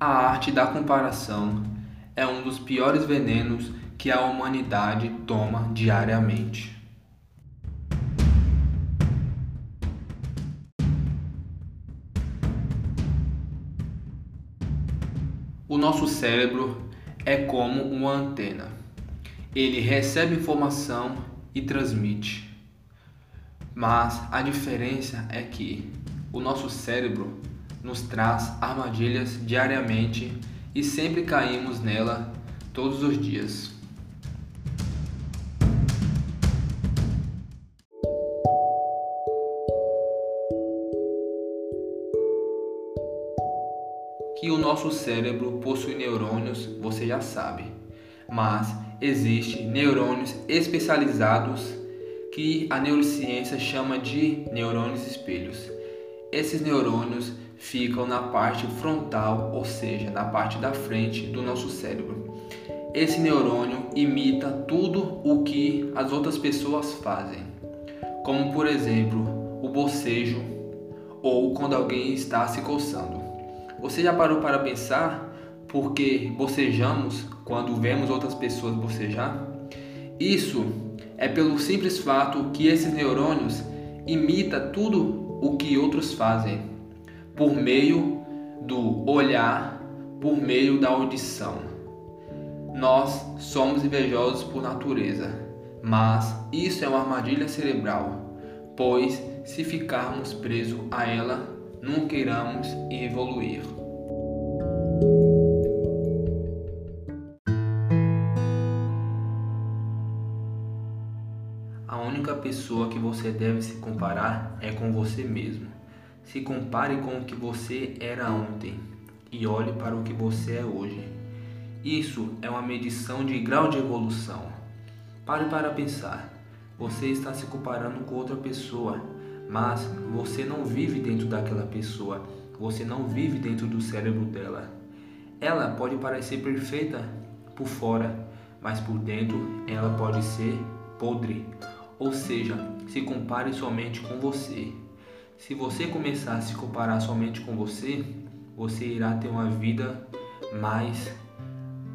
A arte da comparação é um dos piores venenos que a humanidade toma diariamente. O nosso cérebro é como uma antena. Ele recebe informação e transmite. Mas a diferença é que o nosso cérebro nos traz armadilhas diariamente e sempre caímos nela todos os dias. Que o nosso cérebro possui neurônios, você já sabe, mas existem neurônios especializados que a neurociência chama de neurônios espelhos. Esses neurônios ficam na parte frontal, ou seja, na parte da frente do nosso cérebro. Esse neurônio imita tudo o que as outras pessoas fazem, como por exemplo o bocejo ou quando alguém está se coçando. Você já parou para pensar por que bocejamos quando vemos outras pessoas bocejar? Isso é pelo simples fato que esses neurônios imita tudo o que outros fazem por meio do olhar, por meio da audição. Nós somos invejosos por natureza, mas isso é uma armadilha cerebral, pois se ficarmos presos a ela, nunca iremos evoluir. A única pessoa que você deve se comparar é com você mesmo. Se compare com o que você era ontem e olhe para o que você é hoje. Isso é uma medição de grau de evolução. Pare para pensar. Você está se comparando com outra pessoa, mas você não vive dentro daquela pessoa. Você não vive dentro do cérebro dela. Ela pode parecer perfeita por fora, mas por dentro ela pode ser podre. Ou seja, se compare somente com você. Se você começar a se comparar somente com você, você irá ter uma vida mais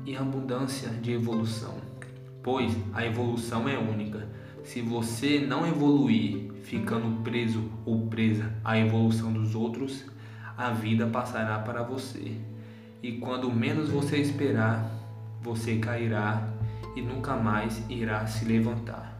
em abundância de evolução, pois a evolução é única. Se você não evoluir ficando preso ou presa à evolução dos outros, a vida passará para você. E quando menos você esperar, você cairá e nunca mais irá se levantar.